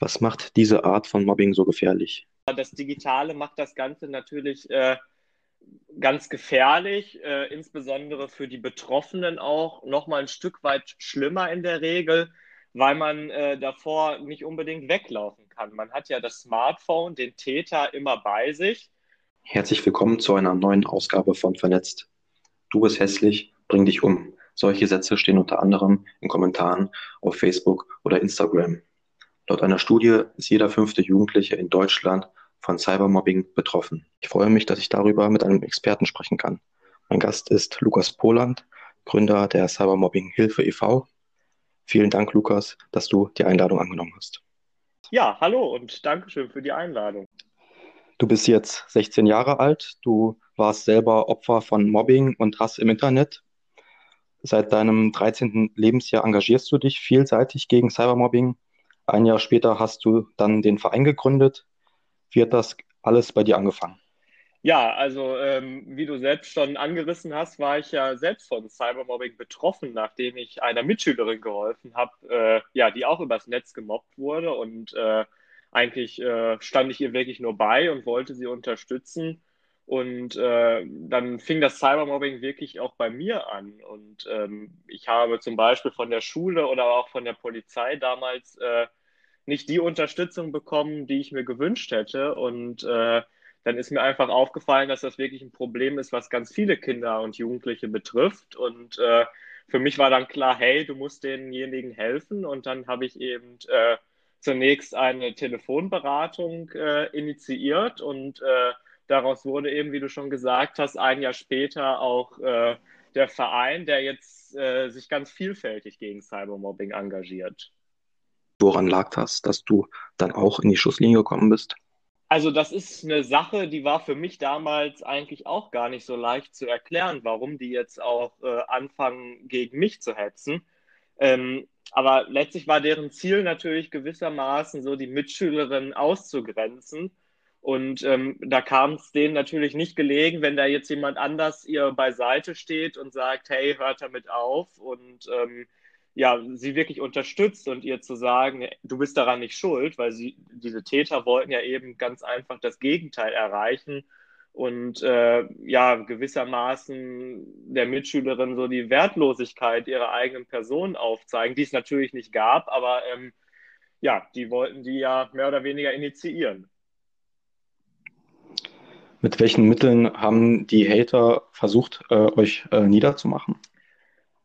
Was macht diese Art von Mobbing so gefährlich? Das Digitale macht das Ganze natürlich äh, ganz gefährlich, äh, insbesondere für die Betroffenen auch noch mal ein Stück weit schlimmer in der Regel, weil man äh, davor nicht unbedingt weglaufen kann. Man hat ja das Smartphone, den Täter immer bei sich. Herzlich willkommen zu einer neuen Ausgabe von Vernetzt. Du bist hässlich, bring dich um. Solche Sätze stehen unter anderem in Kommentaren auf Facebook oder Instagram. Laut einer Studie ist jeder fünfte Jugendliche in Deutschland von Cybermobbing betroffen. Ich freue mich, dass ich darüber mit einem Experten sprechen kann. Mein Gast ist Lukas Poland, Gründer der Cybermobbing Hilfe e.V. Vielen Dank, Lukas, dass du die Einladung angenommen hast. Ja, hallo und Dankeschön für die Einladung. Du bist jetzt 16 Jahre alt. Du warst selber Opfer von Mobbing und Hass im Internet. Seit deinem 13. Lebensjahr engagierst du dich vielseitig gegen Cybermobbing. Ein Jahr später hast du dann den Verein gegründet, wie hat das alles bei dir angefangen? Ja, also ähm, wie du selbst schon angerissen hast, war ich ja selbst von Cybermobbing betroffen, nachdem ich einer Mitschülerin geholfen habe, äh, ja, die auch übers Netz gemobbt wurde und äh, eigentlich äh, stand ich ihr wirklich nur bei und wollte sie unterstützen. Und äh, dann fing das Cybermobbing wirklich auch bei mir an. Und ähm, ich habe zum Beispiel von der Schule oder auch von der Polizei damals äh, nicht die Unterstützung bekommen, die ich mir gewünscht hätte. Und äh, dann ist mir einfach aufgefallen, dass das wirklich ein Problem ist, was ganz viele Kinder und Jugendliche betrifft. Und äh, für mich war dann klar, hey, du musst denjenigen helfen. Und dann habe ich eben äh, zunächst eine Telefonberatung äh, initiiert und äh, daraus wurde eben, wie du schon gesagt hast, ein Jahr später auch äh, der Verein, der jetzt sich ganz vielfältig gegen Cybermobbing engagiert. Woran lag das, dass du dann auch in die Schusslinie gekommen bist? Also das ist eine Sache, die war für mich damals eigentlich auch gar nicht so leicht zu erklären, warum die jetzt auch äh, anfangen, gegen mich zu hetzen. Ähm, aber letztlich war deren Ziel natürlich gewissermaßen so, die Mitschülerinnen auszugrenzen. Und ähm, da kam es denen natürlich nicht gelegen, wenn da jetzt jemand anders ihr beiseite steht und sagt, hey, hört damit auf und ähm, ja, sie wirklich unterstützt und ihr zu sagen, du bist daran nicht schuld, weil sie, diese Täter wollten ja eben ganz einfach das Gegenteil erreichen und äh, ja, gewissermaßen der Mitschülerin so die Wertlosigkeit ihrer eigenen Person aufzeigen, die es natürlich nicht gab, aber ähm, ja, die wollten die ja mehr oder weniger initiieren. Mit welchen Mitteln haben die Hater versucht, äh, euch äh, niederzumachen?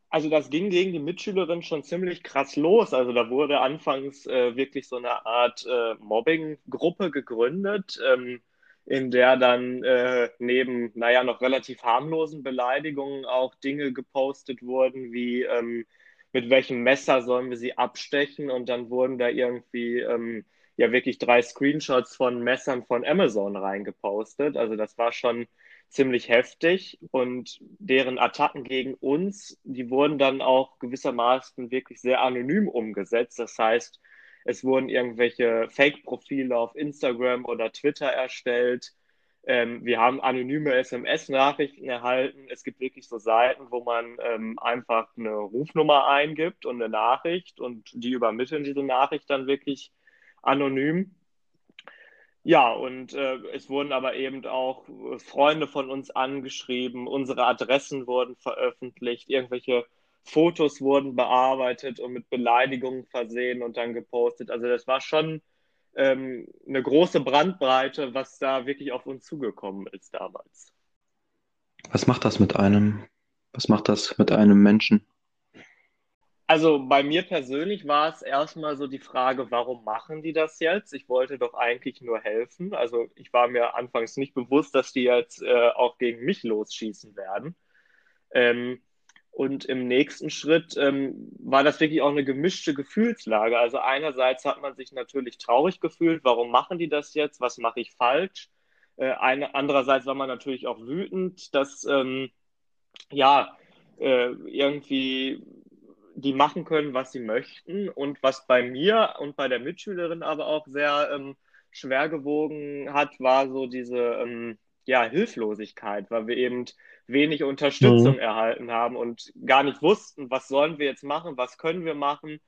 Also das ging gegen die Mitschülerin schon ziemlich krass los. Also da wurde anfangs äh, wirklich so eine Art äh, Mobbing-Gruppe gegründet, ähm, in der dann äh, neben, naja, noch relativ harmlosen Beleidigungen auch Dinge gepostet wurden, wie ähm, mit welchem Messer sollen wir sie abstechen und dann wurden da irgendwie ähm, ja wirklich drei Screenshots von Messern von Amazon reingepostet. Also das war schon ziemlich heftig und deren Attacken gegen uns, die wurden dann auch gewissermaßen wirklich sehr anonym umgesetzt. Das heißt, es wurden irgendwelche Fake-Profile auf Instagram oder Twitter erstellt. Ähm, wir haben anonyme SMS-Nachrichten erhalten. Es gibt wirklich so Seiten, wo man ähm, einfach eine Rufnummer eingibt und eine Nachricht und die übermitteln diese Nachricht dann wirklich anonym. Ja, und äh, es wurden aber eben auch äh, Freunde von uns angeschrieben, unsere Adressen wurden veröffentlicht, irgendwelche Fotos wurden bearbeitet und mit Beleidigungen versehen und dann gepostet. Also das war schon ähm, eine große Brandbreite, was da wirklich auf uns zugekommen ist damals. Was macht das mit einem? Was macht das mit einem Menschen? Also bei mir persönlich war es erstmal so die Frage, warum machen die das jetzt? Ich wollte doch eigentlich nur helfen. Also ich war mir anfangs nicht bewusst, dass die jetzt äh, auch gegen mich losschießen werden. Ähm, und im nächsten Schritt ähm, war das wirklich auch eine gemischte Gefühlslage. Also einerseits hat man sich natürlich traurig gefühlt, warum machen die das jetzt? Was mache ich falsch? Äh, eine, andererseits war man natürlich auch wütend, dass ähm, ja äh, irgendwie die machen können, was sie möchten. Und was bei mir und bei der Mitschülerin aber auch sehr ähm, schwer gewogen hat, war so diese ähm, ja, Hilflosigkeit, weil wir eben wenig Unterstützung mhm. erhalten haben und gar nicht wussten, was sollen wir jetzt machen, was können wir machen.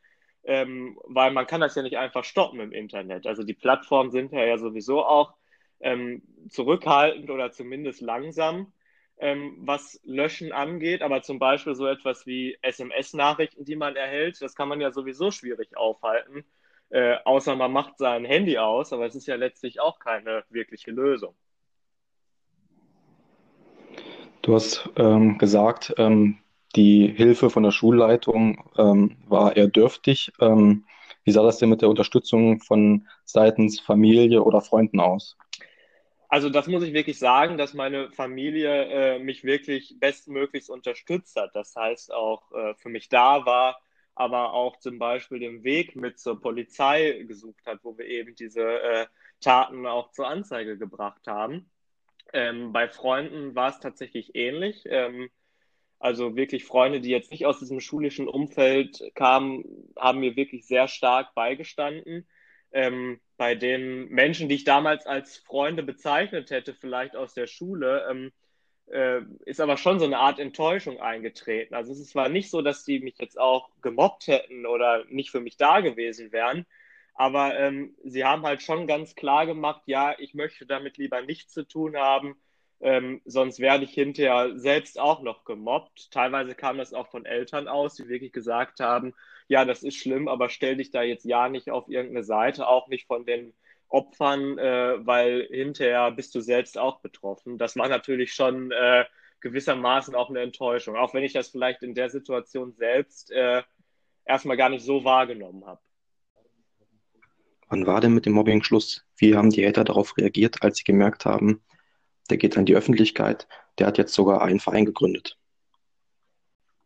ähm, weil man kann das ja nicht einfach stoppen im Internet. Also die Plattformen sind ja, ja sowieso auch ähm, zurückhaltend oder zumindest langsam, ähm, was Löschen angeht. Aber zum Beispiel so etwas wie SMS-Nachrichten, die man erhält, das kann man ja sowieso schwierig aufhalten. Äh, außer man macht sein Handy aus, aber es ist ja letztlich auch keine wirkliche Lösung. Du hast ähm, gesagt, ähm, die Hilfe von der Schulleitung ähm, war eher dürftig. Ähm, wie sah das denn mit der Unterstützung von seitens Familie oder Freunden aus? Also das muss ich wirklich sagen, dass meine Familie äh, mich wirklich bestmöglichst unterstützt hat. Das heißt auch äh, für mich da war, aber auch zum Beispiel den Weg mit zur Polizei gesucht hat, wo wir eben diese äh, Taten auch zur Anzeige gebracht haben. Ähm, bei Freunden war es tatsächlich ähnlich. Ähm, also wirklich Freunde, die jetzt nicht aus diesem schulischen Umfeld kamen, haben mir wirklich sehr stark beigestanden. Ähm, bei den Menschen, die ich damals als Freunde bezeichnet hätte, vielleicht aus der Schule, ähm, äh, ist aber schon so eine Art Enttäuschung eingetreten. Also es war nicht so, dass die mich jetzt auch gemobbt hätten oder nicht für mich da gewesen wären, aber ähm, sie haben halt schon ganz klar gemacht, ja, ich möchte damit lieber nichts zu tun haben ähm, sonst werde ich hinterher selbst auch noch gemobbt. Teilweise kam das auch von Eltern aus, die wirklich gesagt haben, ja, das ist schlimm, aber stell dich da jetzt ja nicht auf irgendeine Seite, auch nicht von den Opfern, äh, weil hinterher bist du selbst auch betroffen. Das war natürlich schon äh, gewissermaßen auch eine Enttäuschung, auch wenn ich das vielleicht in der Situation selbst äh, erstmal gar nicht so wahrgenommen habe. Wann war denn mit dem Mobbing Schluss? Wie haben die Eltern darauf reagiert, als sie gemerkt haben, der geht an die Öffentlichkeit, der hat jetzt sogar einen Verein gegründet.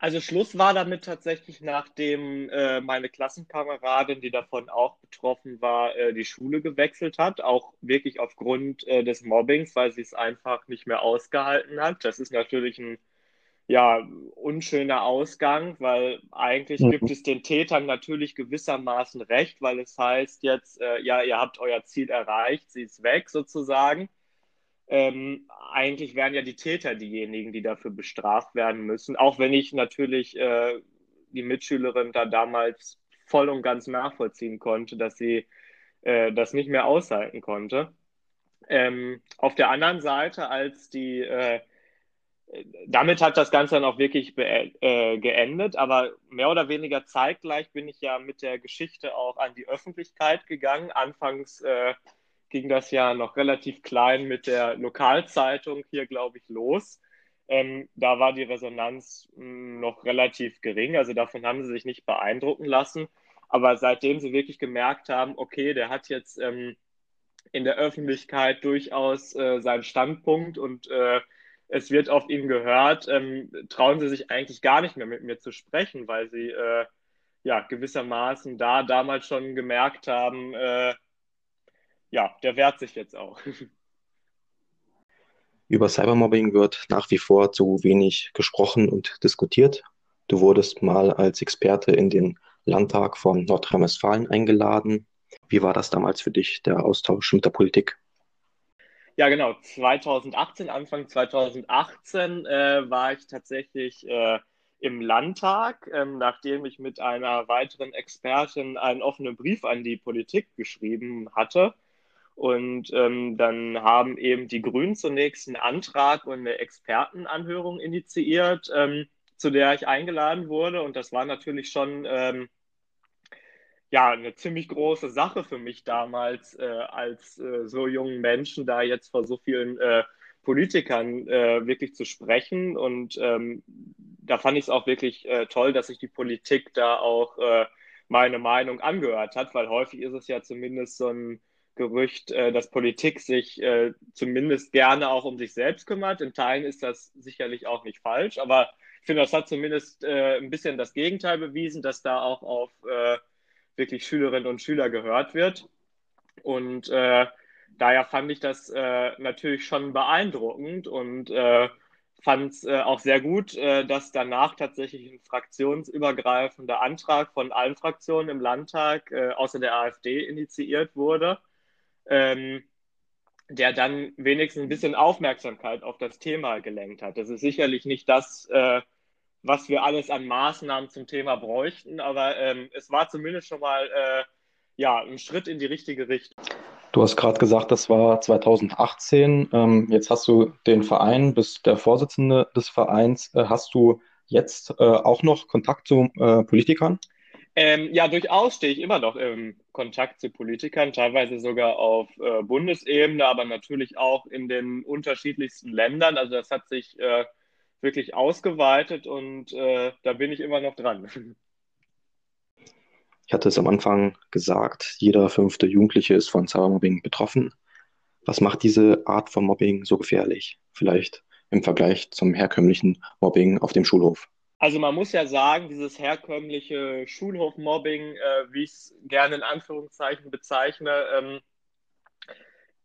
Also Schluss war damit tatsächlich, nachdem äh, meine Klassenkameradin, die davon auch betroffen war, äh, die Schule gewechselt hat, auch wirklich aufgrund äh, des Mobbings, weil sie es einfach nicht mehr ausgehalten hat. Das ist natürlich ein ja, unschöner Ausgang, weil eigentlich mhm. gibt es den Tätern natürlich gewissermaßen recht, weil es heißt jetzt, äh, ja, ihr habt euer Ziel erreicht, sie ist weg sozusagen ähm, eigentlich wären ja die Täter diejenigen, die dafür bestraft werden müssen. Auch wenn ich natürlich äh, die Mitschülerin da damals voll und ganz nachvollziehen konnte, dass sie äh, das nicht mehr aushalten konnte. Ähm, auf der anderen Seite, als die, äh, damit hat das Ganze dann auch wirklich äh, geendet, aber mehr oder weniger zeitgleich bin ich ja mit der Geschichte auch an die Öffentlichkeit gegangen. Anfangs äh, ging das ja noch relativ klein mit der Lokalzeitung hier, glaube ich, los. Ähm, da war die Resonanz mh, hm, noch relativ gering, also davon haben sie sich nicht beeindrucken lassen. Aber seitdem sie wirklich gemerkt haben, okay, der hat jetzt ähm, in der Öffentlichkeit durchaus äh, seinen Standpunkt und äh, es wird auf ihn gehört, ähm, trauen sie sich eigentlich gar nicht mehr mit mir zu sprechen, weil sie äh, ja gewissermaßen da damals schon gemerkt haben, äh, ja, der wehrt sich jetzt auch. Über Cybermobbing wird nach wie vor zu wenig gesprochen und diskutiert. Du wurdest mal als Experte in den Landtag von Nordrhein-Westfalen eingeladen. Wie war das damals für dich, der Austausch mit der Politik? Ja, genau. 2018, Anfang 2018 äh, war ich tatsächlich äh, im Landtag, ähm, nachdem ich mit einer weiteren Expertin einen offenen Brief an die Politik geschrieben hatte. Und ähm, dann haben eben die Grünen zunächst einen Antrag und eine Expertenanhörung initiiert, ähm, zu der ich eingeladen wurde. Und das war natürlich schon ähm, ja, eine ziemlich große Sache für mich damals, äh, als äh, so jungen Menschen da jetzt vor so vielen äh, Politikern äh, wirklich zu sprechen. Und ähm, da fand ich es auch wirklich äh, toll, dass sich die Politik da auch äh, meine Meinung angehört hat, weil häufig ist es ja zumindest so ein Gerücht, äh, dass Politik sich äh, zumindest gerne auch um sich selbst kümmert. In Teilen ist das sicherlich auch nicht falsch, aber ich finde, das hat zumindest äh, ein bisschen das Gegenteil bewiesen, dass da auch auf wirklich Schülerinnen und Schüler gehört wird. Und daher fand ich das natürlich schon beeindruckend und fand es auch sehr gut, dass danach tatsächlich ein fraktionsübergreifender Antrag von allen Fraktionen im Landtag außer der AfD initiiert wurde ähm, der dann wenigstens ein bisschen Aufmerksamkeit auf das Thema gelenkt hat. Das ist sicherlich nicht das, äh, was wir alles an Maßnahmen zum Thema bräuchten, aber ähm, es war zumindest schon mal äh, ja, ein Schritt in die richtige Richtung. Du hast gerade gesagt, das war 2018. Ähm, jetzt hast du den Verein, bist der Vorsitzende des Vereins. Äh, hast du jetzt äh, auch noch Kontakt zu äh, Politikern? Ähm, ja, durchaus stehe ich immer noch im Kontakt zu Politikern, teilweise sogar auf äh, Bundesebene, aber natürlich auch in den unterschiedlichsten Ländern. Also das hat sich äh, wirklich ausgeweitet und äh, da bin ich immer noch dran. Ich hatte es am Anfang gesagt, jeder fünfte Jugendliche ist von Cybermobbing betroffen. Was macht diese Art von Mobbing so gefährlich? Vielleicht im Vergleich zum herkömmlichen Mobbing auf dem Schulhof. Also man muss ja sagen, dieses herkömmliche Schulhofmobbing, äh, wie ich es gerne in Anführungszeichen bezeichne, ähm,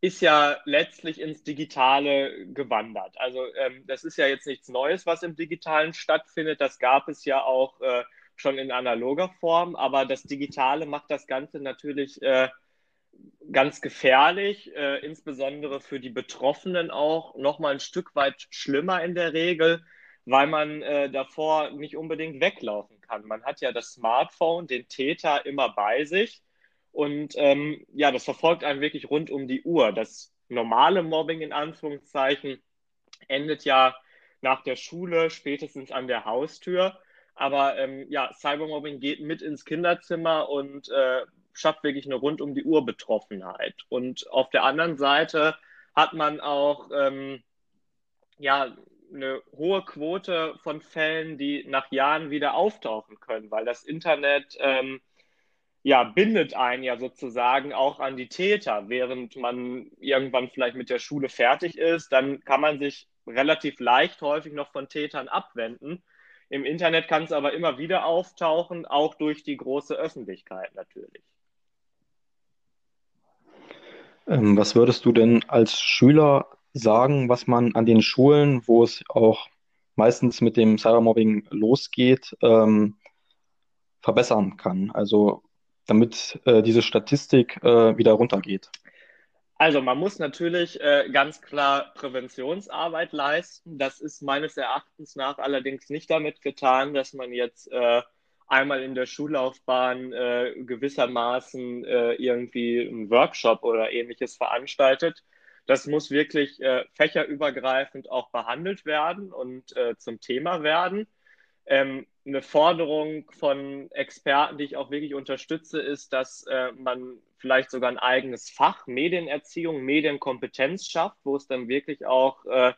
ist ja letztlich ins Digitale gewandert. Also ähm, das ist ja jetzt nichts Neues, was im Digitalen stattfindet. Das gab es ja auch äh, schon in analoger Form, aber das Digitale macht das Ganze natürlich äh, ganz gefährlich, äh, insbesondere für die Betroffenen auch noch mal ein Stück weit schlimmer in der Regel weil man äh, davor nicht unbedingt weglaufen kann. Man hat ja das Smartphone, den Täter immer bei sich und ähm, ja, das verfolgt einen wirklich rund um die Uhr. Das normale Mobbing in Anführungszeichen endet ja nach der Schule, spätestens an der Haustür. Aber ähm, ja, Cybermobbing geht mit ins Kinderzimmer und äh, schafft wirklich eine rund um die Uhr Betroffenheit. Und auf der anderen Seite hat man auch ähm, ja eine hohe Quote von Fällen, die nach Jahren wieder auftauchen können, weil das Internet ähm, ja bindet einen ja sozusagen auch an die Täter, während man irgendwann vielleicht mit der Schule fertig ist, dann kann man sich relativ leicht häufig noch von Tätern abwenden. Im Internet kann es aber immer wieder auftauchen, auch durch die große Öffentlichkeit natürlich. Ähm, was würdest du denn als Schüler sagen, was man an den Schulen, wo es auch meistens mit dem Cybermobbing losgeht, ähm, verbessern kann? Also damit äh, diese Statistik äh, wieder runtergeht. Also man muss natürlich äh, ganz klar Präventionsarbeit leisten. Das ist meines Erachtens nach allerdings nicht damit getan, dass man jetzt äh, einmal in der Schullaufbahn äh, gewissermaßen äh, irgendwie einen Workshop oder ähnliches veranstaltet, das muss wirklich äh, fächerübergreifend auch behandelt werden und äh, zum Thema werden. Ähm, eine Forderung von Experten, die ich auch wirklich unterstütze, ist, dass äh, man vielleicht sogar ein eigenes Fach Medienerziehung, Medienkompetenz schafft, wo es dann wirklich auch äh,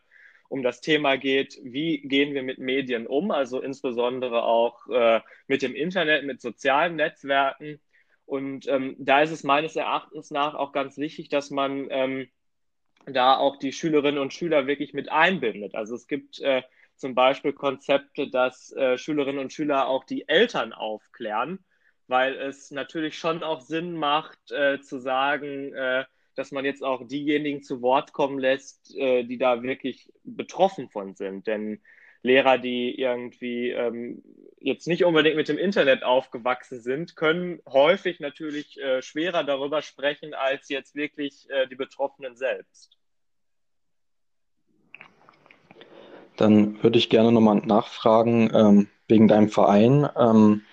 um das Thema geht, wie gehen wir mit Medien um, also insbesondere auch äh, mit dem Internet, mit sozialen Netzwerken. Und ähm, da ist es meines Erachtens nach auch ganz wichtig, dass man ähm, da auch die Schülerinnen und Schüler wirklich mit einbindet. Also es gibt äh, zum Beispiel Konzepte, dass äh, Schülerinnen und Schüler auch die Eltern aufklären, weil es natürlich schon auch Sinn macht äh, zu sagen, äh, dass man jetzt auch diejenigen zu Wort kommen lässt, äh, die da wirklich betroffen von sind. Denn Lehrer, die irgendwie ähm, jetzt nicht unbedingt mit dem Internet aufgewachsen sind, können häufig natürlich äh, schwerer darüber sprechen als jetzt wirklich äh, die Betroffenen selbst. Dann würde ich gerne nochmal nachfragen ähm, wegen deinem Verein. Ähm,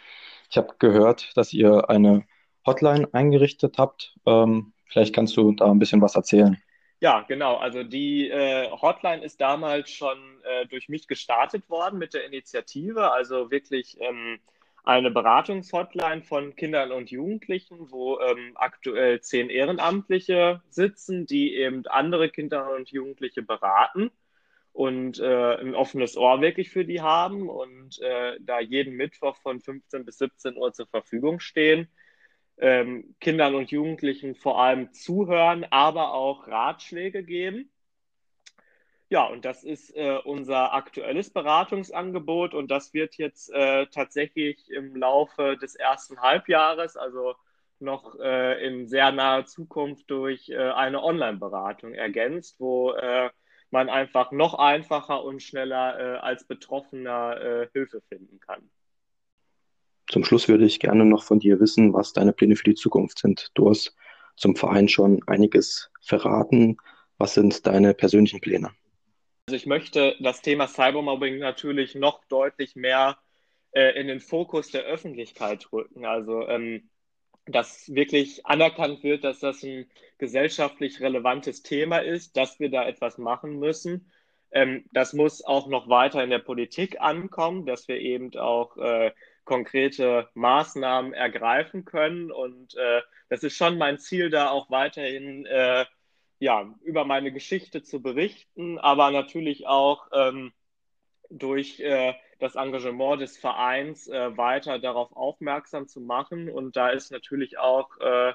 ich habe gehört, dass ihr eine Hotline eingerichtet habt. Ähm, vielleicht kannst du da ein bisschen was erzählen. Ja, genau. Also die äh, Hotline ist damals schon äh, durch mich gestartet worden mit der Initiative. Also wirklich ähm, eine Beratungshotline von Kindern und Jugendlichen, wo ähm, aktuell zehn Ehrenamtliche sitzen, die eben andere Kinder und Jugendliche beraten und äh, ein offenes Ohr wirklich für die haben und äh, da jeden Mittwoch von 15 bis 17 Uhr zur Verfügung stehen. Ähm, Kindern und Jugendlichen vor allem zuhören, aber auch Ratschläge geben. Ja, und das ist äh, unser aktuelles Beratungsangebot und das wird jetzt äh, tatsächlich im Laufe des ersten Halbjahres, also noch äh, in sehr naher Zukunft durch äh, eine Online-Beratung ergänzt, wo man einfach noch einfacher und schneller äh, als Betroffener äh, Hilfe finden kann. Zum Schluss würde ich gerne noch von dir wissen, was deine Pläne für die Zukunft sind. Du hast zum Verein schon einiges verraten. Was sind deine persönlichen Pläne? Also ich möchte das Thema Cybermobbing natürlich noch deutlich mehr äh, in den Fokus der Öffentlichkeit rücken. Also ähm, dass wirklich anerkannt wird, dass das ein gesellschaftlich relevantes Thema ist, dass wir da etwas machen müssen. Ähm, das muss auch noch weiter in der Politik ankommen, dass wir eben auch äh, konkrete Maßnahmen ergreifen können. Und äh, das ist schon mein Ziel, da auch weiterhin äh, ja, über meine Geschichte zu berichten, aber natürlich auch ähm, durch äh, das Engagement des Vereins äh, weiter darauf aufmerksam zu machen. Und da ist natürlich auch äh,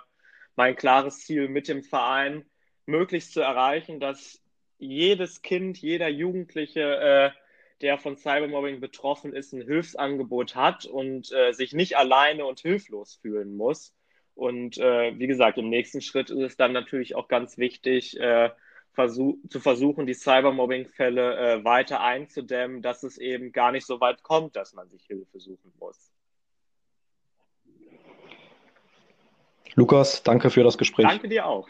mein klares Ziel mit dem Verein, möglichst zu erreichen, dass jedes Kind, jeder Jugendliche, äh, der von Cybermobbing betroffen ist, ein Hilfsangebot hat und äh, sich nicht alleine und hilflos fühlen muss. Und äh, wie gesagt, im nächsten Schritt ist es dann natürlich auch ganz wichtig, äh, versuch zu versuchen, die Cybermobbing-Fälle äh, weiter einzudämmen, dass es eben gar nicht so weit kommt, dass man sich Hilfe suchen muss. Lukas, danke für das Gespräch. Danke dir auch.